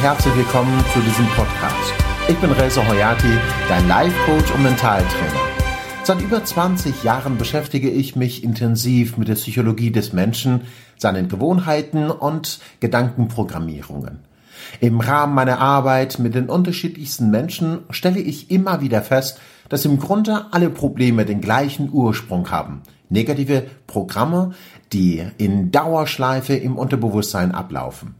Herzlich willkommen zu diesem Podcast. Ich bin Reza Hoyati, dein Life-Coach und Mentaltrainer. Seit über 20 Jahren beschäftige ich mich intensiv mit der Psychologie des Menschen, seinen Gewohnheiten und Gedankenprogrammierungen. Im Rahmen meiner Arbeit mit den unterschiedlichsten Menschen stelle ich immer wieder fest, dass im Grunde alle Probleme den gleichen Ursprung haben. Negative Programme, die in Dauerschleife im Unterbewusstsein ablaufen.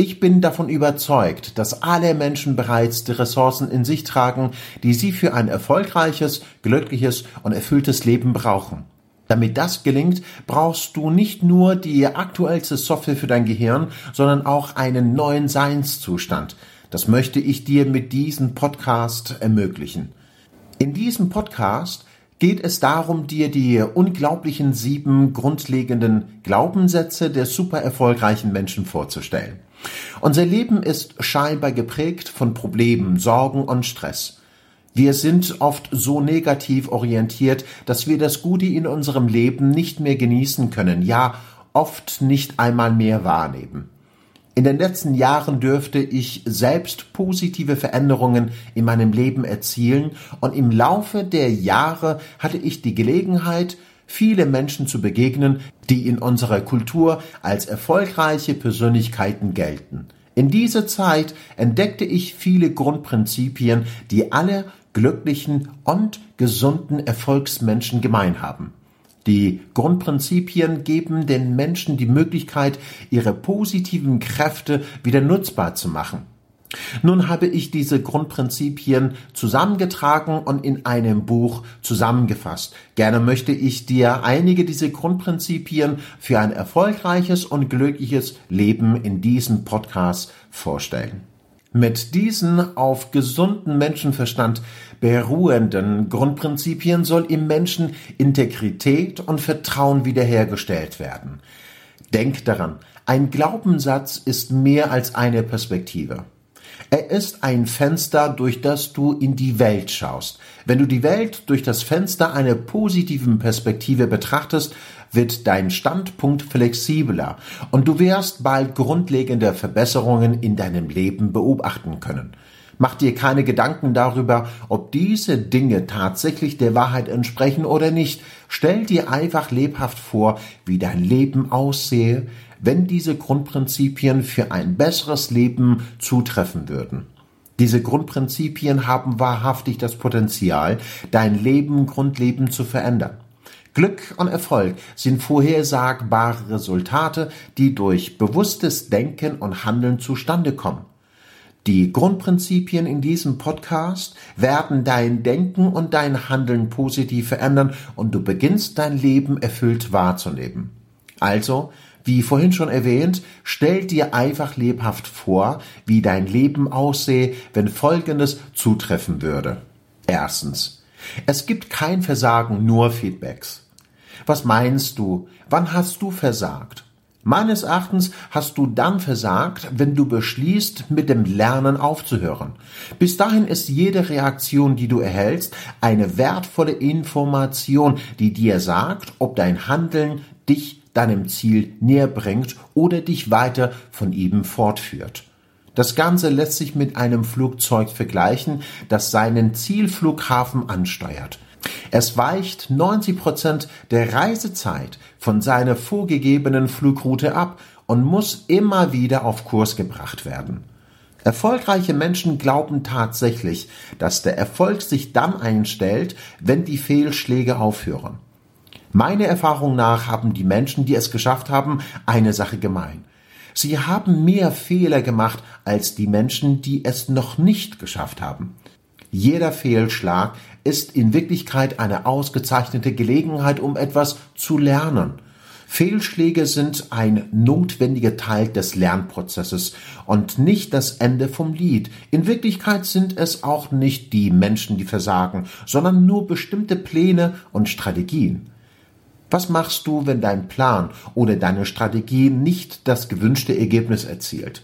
Ich bin davon überzeugt, dass alle Menschen bereits die Ressourcen in sich tragen, die sie für ein erfolgreiches, glückliches und erfülltes Leben brauchen. Damit das gelingt, brauchst du nicht nur die aktuellste Software für dein Gehirn, sondern auch einen neuen Seinszustand. Das möchte ich dir mit diesem Podcast ermöglichen. In diesem Podcast geht es darum, dir die unglaublichen sieben grundlegenden Glaubenssätze der super erfolgreichen Menschen vorzustellen. Unser Leben ist scheinbar geprägt von Problemen, Sorgen und Stress. Wir sind oft so negativ orientiert, dass wir das Gute in unserem Leben nicht mehr genießen können, ja oft nicht einmal mehr wahrnehmen. In den letzten Jahren dürfte ich selbst positive Veränderungen in meinem Leben erzielen und im Laufe der Jahre hatte ich die Gelegenheit, viele Menschen zu begegnen, die in unserer Kultur als erfolgreiche Persönlichkeiten gelten. In dieser Zeit entdeckte ich viele Grundprinzipien, die alle glücklichen und gesunden Erfolgsmenschen gemein haben. Die Grundprinzipien geben den Menschen die Möglichkeit, ihre positiven Kräfte wieder nutzbar zu machen. Nun habe ich diese Grundprinzipien zusammengetragen und in einem Buch zusammengefasst. Gerne möchte ich dir einige dieser Grundprinzipien für ein erfolgreiches und glückliches Leben in diesem Podcast vorstellen. Mit diesen auf gesunden Menschenverstand beruhenden Grundprinzipien soll im Menschen Integrität und Vertrauen wiederhergestellt werden. Denk daran, ein Glaubenssatz ist mehr als eine Perspektive. Er ist ein Fenster, durch das du in die Welt schaust. Wenn du die Welt durch das Fenster einer positiven Perspektive betrachtest, wird dein Standpunkt flexibler und du wirst bald grundlegende Verbesserungen in deinem Leben beobachten können. Mach dir keine Gedanken darüber, ob diese Dinge tatsächlich der Wahrheit entsprechen oder nicht. Stell dir einfach lebhaft vor, wie dein Leben aussehe, wenn diese Grundprinzipien für ein besseres Leben zutreffen würden. Diese Grundprinzipien haben wahrhaftig das Potenzial, dein Leben grundlegend zu verändern. Glück und Erfolg sind vorhersagbare Resultate, die durch bewusstes Denken und Handeln zustande kommen. Die Grundprinzipien in diesem Podcast werden dein Denken und dein Handeln positiv verändern und du beginnst dein Leben erfüllt wahrzunehmen. Also, wie vorhin schon erwähnt, stell dir einfach lebhaft vor, wie dein Leben aussehe, wenn Folgendes zutreffen würde. Erstens. Es gibt kein Versagen, nur Feedbacks. Was meinst du? Wann hast du versagt? Meines Erachtens hast du dann versagt, wenn du beschließt, mit dem Lernen aufzuhören. Bis dahin ist jede Reaktion, die du erhältst, eine wertvolle Information, die dir sagt, ob dein Handeln dich deinem Ziel näher bringt oder dich weiter von ihm fortführt. Das Ganze lässt sich mit einem Flugzeug vergleichen, das seinen Zielflughafen ansteuert. Es weicht 90 Prozent der Reisezeit von seiner vorgegebenen Flugroute ab und muss immer wieder auf Kurs gebracht werden. Erfolgreiche Menschen glauben tatsächlich, dass der Erfolg sich dann einstellt, wenn die Fehlschläge aufhören. Meiner Erfahrung nach haben die Menschen, die es geschafft haben, eine Sache gemein. Sie haben mehr Fehler gemacht als die Menschen, die es noch nicht geschafft haben. Jeder Fehlschlag ist in Wirklichkeit eine ausgezeichnete Gelegenheit, um etwas zu lernen. Fehlschläge sind ein notwendiger Teil des Lernprozesses und nicht das Ende vom Lied. In Wirklichkeit sind es auch nicht die Menschen, die versagen, sondern nur bestimmte Pläne und Strategien. Was machst du, wenn dein Plan oder deine Strategie nicht das gewünschte Ergebnis erzielt?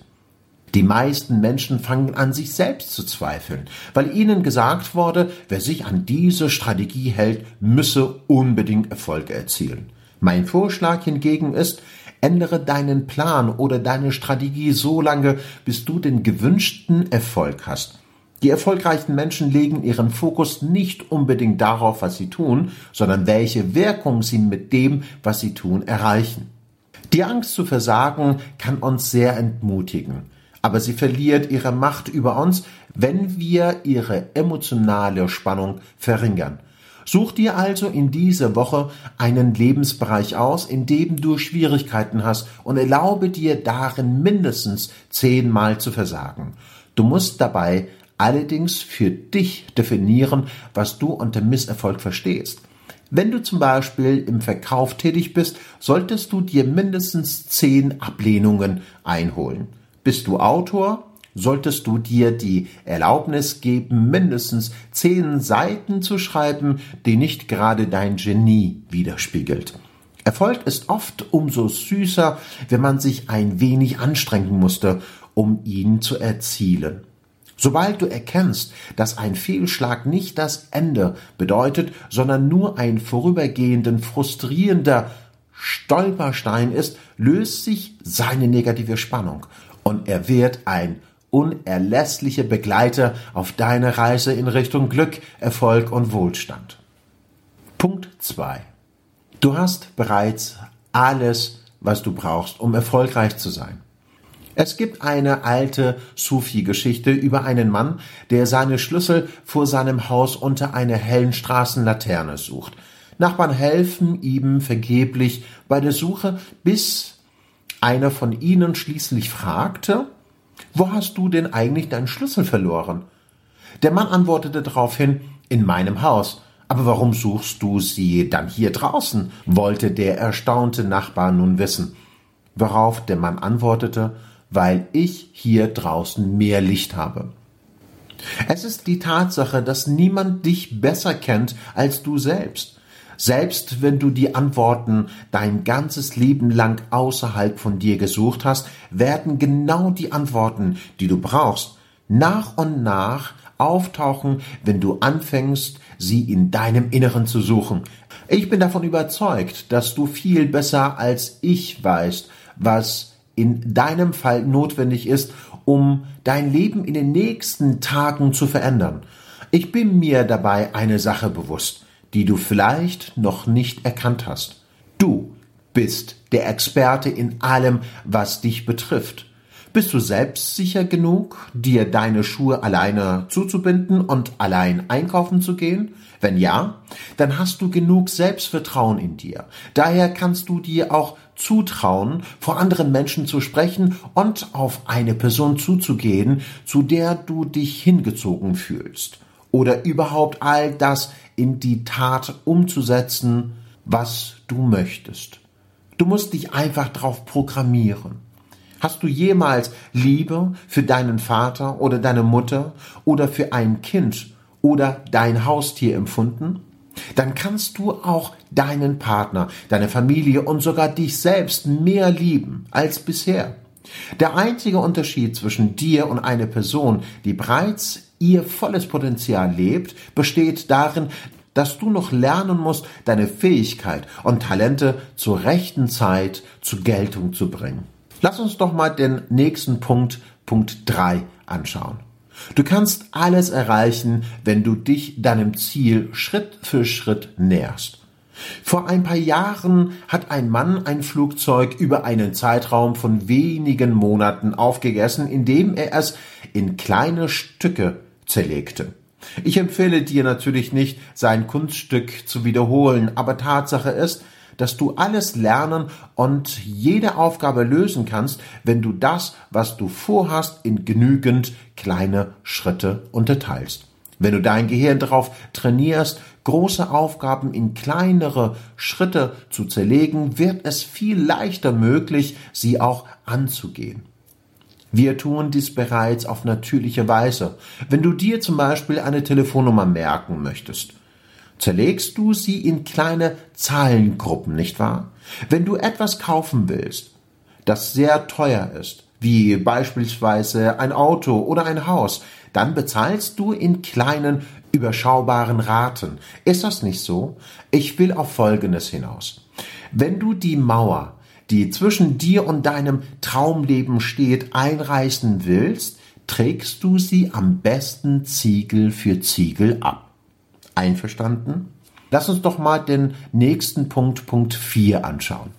Die meisten Menschen fangen an, sich selbst zu zweifeln, weil ihnen gesagt wurde, wer sich an diese Strategie hält, müsse unbedingt Erfolge erzielen. Mein Vorschlag hingegen ist, Ändere deinen Plan oder deine Strategie so lange, bis du den gewünschten Erfolg hast. Die erfolgreichen Menschen legen ihren Fokus nicht unbedingt darauf, was sie tun, sondern welche Wirkung sie mit dem, was sie tun, erreichen. Die Angst zu versagen kann uns sehr entmutigen, aber sie verliert ihre Macht über uns, wenn wir ihre emotionale Spannung verringern. Such dir also in dieser Woche einen Lebensbereich aus, in dem du Schwierigkeiten hast und erlaube dir darin mindestens zehnmal zu versagen. Du musst dabei allerdings für dich definieren, was du unter Misserfolg verstehst. Wenn du zum Beispiel im Verkauf tätig bist, solltest du dir mindestens zehn Ablehnungen einholen. Bist du Autor? Solltest du dir die Erlaubnis geben, mindestens zehn Seiten zu schreiben, die nicht gerade dein Genie widerspiegelt. Erfolg ist oft umso süßer, wenn man sich ein wenig anstrengen musste, um ihn zu erzielen. Sobald du erkennst, dass ein Fehlschlag nicht das Ende bedeutet, sondern nur ein vorübergehenden, frustrierender Stolperstein ist, löst sich seine negative Spannung und er wird ein unerlässlicher Begleiter auf deiner Reise in Richtung Glück, Erfolg und Wohlstand. Punkt 2. Du hast bereits alles, was du brauchst, um erfolgreich zu sein. Es gibt eine alte Sufi-Geschichte über einen Mann, der seine Schlüssel vor seinem Haus unter einer hellen Straßenlaterne sucht. Nachbarn helfen ihm vergeblich bei der Suche, bis einer von ihnen schließlich fragte, wo hast du denn eigentlich deinen Schlüssel verloren? Der Mann antwortete daraufhin, in meinem Haus. Aber warum suchst du sie dann hier draußen? wollte der erstaunte Nachbar nun wissen. Worauf der Mann antwortete, weil ich hier draußen mehr Licht habe. Es ist die Tatsache, dass niemand dich besser kennt als du selbst. Selbst wenn du die Antworten dein ganzes Leben lang außerhalb von dir gesucht hast, werden genau die Antworten, die du brauchst, nach und nach auftauchen, wenn du anfängst, sie in deinem Inneren zu suchen. Ich bin davon überzeugt, dass du viel besser als ich weißt, was in deinem Fall notwendig ist, um dein Leben in den nächsten Tagen zu verändern. Ich bin mir dabei eine Sache bewusst, die du vielleicht noch nicht erkannt hast. Du bist der Experte in allem, was dich betrifft. Bist du selbstsicher genug, dir deine Schuhe alleine zuzubinden und allein einkaufen zu gehen? Wenn ja, dann hast du genug Selbstvertrauen in dir. Daher kannst du dir auch zutrauen, vor anderen Menschen zu sprechen und auf eine Person zuzugehen, zu der du dich hingezogen fühlst. Oder überhaupt all das in die Tat umzusetzen, was du möchtest. Du musst dich einfach drauf programmieren. Hast du jemals Liebe für deinen Vater oder deine Mutter oder für ein Kind oder dein Haustier empfunden? Dann kannst du auch deinen Partner, deine Familie und sogar dich selbst mehr lieben als bisher. Der einzige Unterschied zwischen dir und einer Person, die bereits ihr volles Potenzial lebt, besteht darin, dass du noch lernen musst, deine Fähigkeit und Talente zur rechten Zeit zur Geltung zu bringen. Lass uns doch mal den nächsten Punkt, Punkt 3, anschauen. Du kannst alles erreichen, wenn du dich deinem Ziel Schritt für Schritt näherst. Vor ein paar Jahren hat ein Mann ein Flugzeug über einen Zeitraum von wenigen Monaten aufgegessen, indem er es in kleine Stücke zerlegte. Ich empfehle dir natürlich nicht, sein Kunststück zu wiederholen, aber Tatsache ist, dass du alles lernen und jede Aufgabe lösen kannst, wenn du das, was du vorhast, in genügend kleine Schritte unterteilst. Wenn du dein Gehirn darauf trainierst, große Aufgaben in kleinere Schritte zu zerlegen, wird es viel leichter möglich, sie auch anzugehen. Wir tun dies bereits auf natürliche Weise. Wenn du dir zum Beispiel eine Telefonnummer merken möchtest, zerlegst du sie in kleine Zahlengruppen, nicht wahr? Wenn du etwas kaufen willst, das sehr teuer ist, wie beispielsweise ein Auto oder ein Haus, dann bezahlst du in kleinen, überschaubaren Raten. Ist das nicht so? Ich will auf Folgendes hinaus. Wenn du die Mauer die zwischen dir und deinem Traumleben steht, einreißen willst, trägst du sie am besten Ziegel für Ziegel ab. Einverstanden? Lass uns doch mal den nächsten Punkt, Punkt 4 anschauen.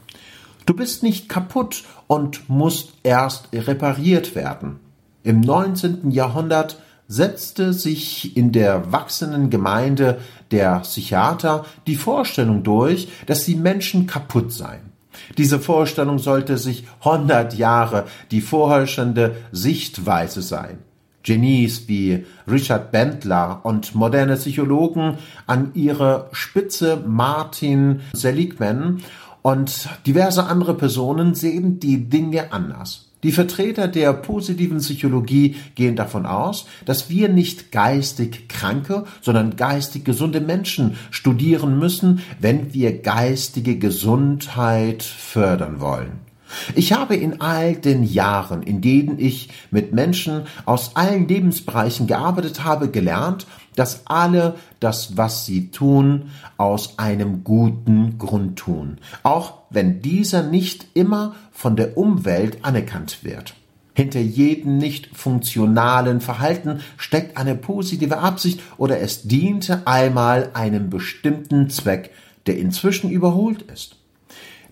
Du bist nicht kaputt und musst erst repariert werden. Im 19. Jahrhundert setzte sich in der wachsenden Gemeinde der Psychiater die Vorstellung durch, dass die Menschen kaputt seien. Diese Vorstellung sollte sich 100 Jahre die vorherrschende Sichtweise sein. Genies wie Richard Bentler und moderne Psychologen an ihre Spitze Martin Seligman und diverse andere Personen sehen die Dinge anders. Die Vertreter der positiven Psychologie gehen davon aus, dass wir nicht geistig kranke, sondern geistig gesunde Menschen studieren müssen, wenn wir geistige Gesundheit fördern wollen. Ich habe in all den Jahren, in denen ich mit Menschen aus allen Lebensbereichen gearbeitet habe, gelernt, dass alle das, was sie tun, aus einem guten Grund tun, auch wenn dieser nicht immer von der Umwelt anerkannt wird. Hinter jedem nicht funktionalen Verhalten steckt eine positive Absicht oder es diente einmal einem bestimmten Zweck, der inzwischen überholt ist.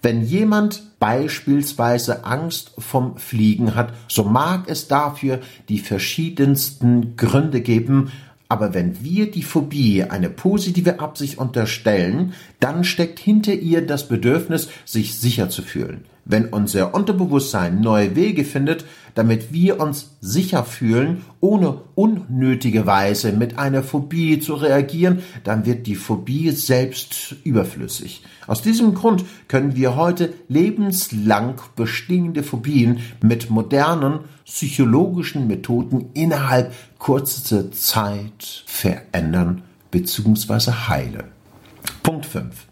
Wenn jemand beispielsweise Angst vom Fliegen hat, so mag es dafür die verschiedensten Gründe geben, aber wenn wir die Phobie eine positive Absicht unterstellen, dann steckt hinter ihr das Bedürfnis, sich sicher zu fühlen. Wenn unser Unterbewusstsein neue Wege findet, damit wir uns sicher fühlen, ohne unnötige Weise mit einer Phobie zu reagieren, dann wird die Phobie selbst überflüssig. Aus diesem Grund können wir heute lebenslang bestehende Phobien mit modernen psychologischen Methoden innerhalb kurzer Zeit verändern bzw. heilen. Punkt 5.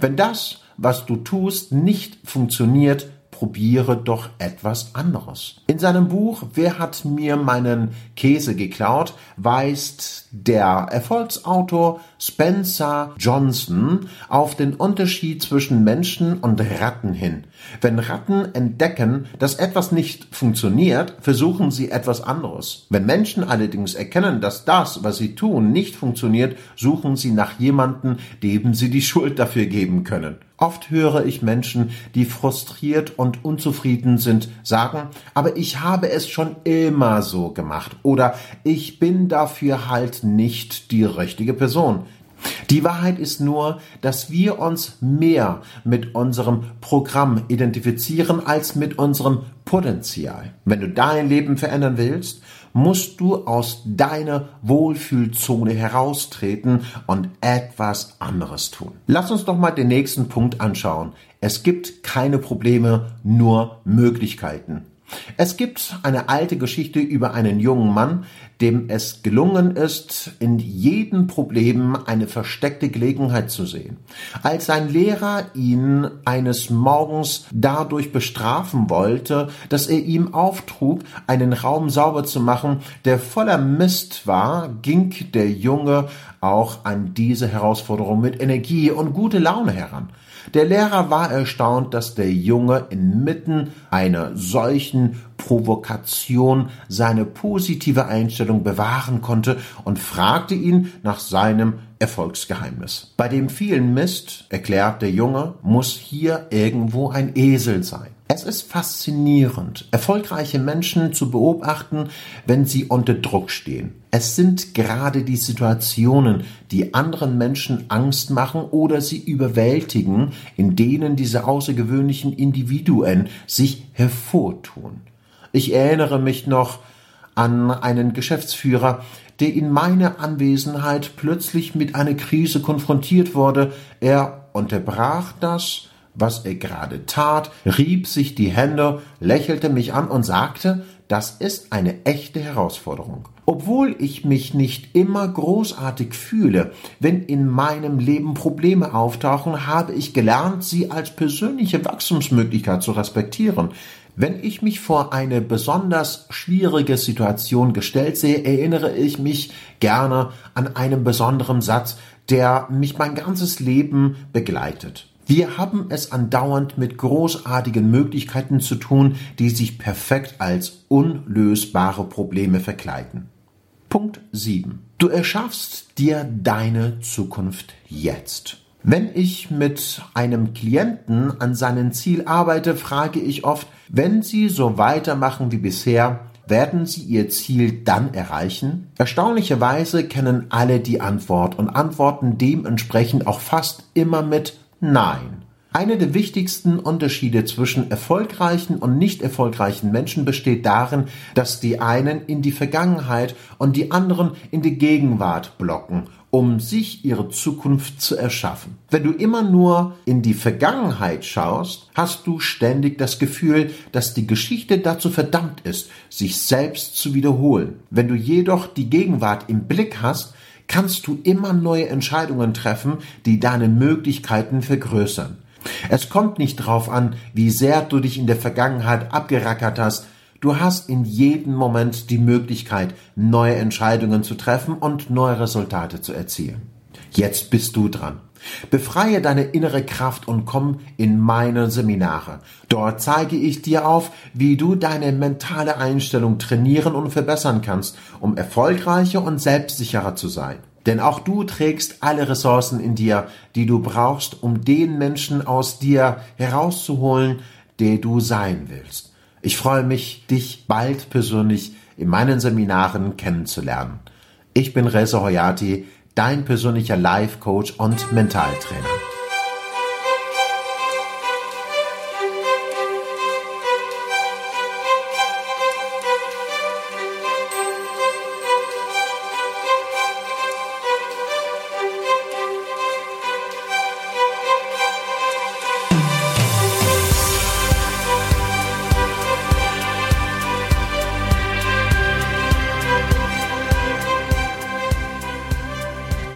Wenn das, was du tust, nicht funktioniert, probiere doch etwas anderes. In seinem Buch Wer hat mir meinen Käse geklaut, weist der Erfolgsautor Spencer Johnson auf den Unterschied zwischen Menschen und Ratten hin. Wenn Ratten entdecken, dass etwas nicht funktioniert, versuchen sie etwas anderes. Wenn Menschen allerdings erkennen, dass das, was sie tun, nicht funktioniert, suchen sie nach jemanden, dem sie die Schuld dafür geben können. Oft höre ich Menschen, die frustriert und unzufrieden sind, sagen, aber ich habe es schon immer so gemacht oder ich bin dafür halt nicht die richtige Person. Die Wahrheit ist nur, dass wir uns mehr mit unserem Programm identifizieren als mit unserem Potenzial. Wenn du dein Leben verändern willst, musst du aus deiner Wohlfühlzone heraustreten und etwas anderes tun. Lass uns doch mal den nächsten Punkt anschauen. Es gibt keine Probleme, nur Möglichkeiten. Es gibt eine alte Geschichte über einen jungen Mann, dem es gelungen ist, in jedem Problem eine versteckte Gelegenheit zu sehen. Als sein Lehrer ihn eines Morgens dadurch bestrafen wollte, dass er ihm auftrug, einen Raum sauber zu machen, der voller Mist war, ging der Junge auch an diese Herausforderung mit Energie und gute Laune heran. Der Lehrer war erstaunt, dass der Junge inmitten einer solchen Provokation seine positive Einstellung bewahren konnte und fragte ihn nach seinem Erfolgsgeheimnis. Bei dem vielen Mist, erklärt der Junge, muss hier irgendwo ein Esel sein. Es ist faszinierend, erfolgreiche Menschen zu beobachten, wenn sie unter Druck stehen. Es sind gerade die Situationen, die anderen Menschen Angst machen oder sie überwältigen, in denen diese außergewöhnlichen Individuen sich hervortun. Ich erinnere mich noch an einen Geschäftsführer, der in meiner Anwesenheit plötzlich mit einer Krise konfrontiert wurde. Er unterbrach das, was er gerade tat, rieb sich die Hände, lächelte mich an und sagte, das ist eine echte Herausforderung. Obwohl ich mich nicht immer großartig fühle, wenn in meinem Leben Probleme auftauchen, habe ich gelernt, sie als persönliche Wachstumsmöglichkeit zu respektieren. Wenn ich mich vor eine besonders schwierige Situation gestellt sehe, erinnere ich mich gerne an einen besonderen Satz, der mich mein ganzes Leben begleitet. Wir haben es andauernd mit großartigen Möglichkeiten zu tun, die sich perfekt als unlösbare Probleme verkleiden. Punkt 7. Du erschaffst dir deine Zukunft jetzt. Wenn ich mit einem Klienten an seinem Ziel arbeite, frage ich oft, wenn Sie so weitermachen wie bisher, werden Sie Ihr Ziel dann erreichen? Erstaunlicherweise kennen alle die Antwort und antworten dementsprechend auch fast immer mit Nein. Einer der wichtigsten Unterschiede zwischen erfolgreichen und nicht erfolgreichen Menschen besteht darin, dass die einen in die Vergangenheit und die anderen in die Gegenwart blocken, um sich ihre Zukunft zu erschaffen. Wenn du immer nur in die Vergangenheit schaust, hast du ständig das Gefühl, dass die Geschichte dazu verdammt ist, sich selbst zu wiederholen. Wenn du jedoch die Gegenwart im Blick hast, kannst du immer neue Entscheidungen treffen, die deine Möglichkeiten vergrößern. Es kommt nicht drauf an, wie sehr du dich in der Vergangenheit abgerackert hast. Du hast in jedem Moment die Möglichkeit, neue Entscheidungen zu treffen und neue Resultate zu erzielen. Jetzt bist du dran. Befreie deine innere Kraft und komm in meine Seminare. Dort zeige ich dir auf, wie du deine mentale Einstellung trainieren und verbessern kannst, um erfolgreicher und selbstsicherer zu sein. Denn auch du trägst alle Ressourcen in dir, die du brauchst, um den Menschen aus dir herauszuholen, der du sein willst. Ich freue mich, dich bald persönlich in meinen Seminaren kennenzulernen. Ich bin Reza Hoyati, dein persönlicher Life Coach und Mentaltrainer.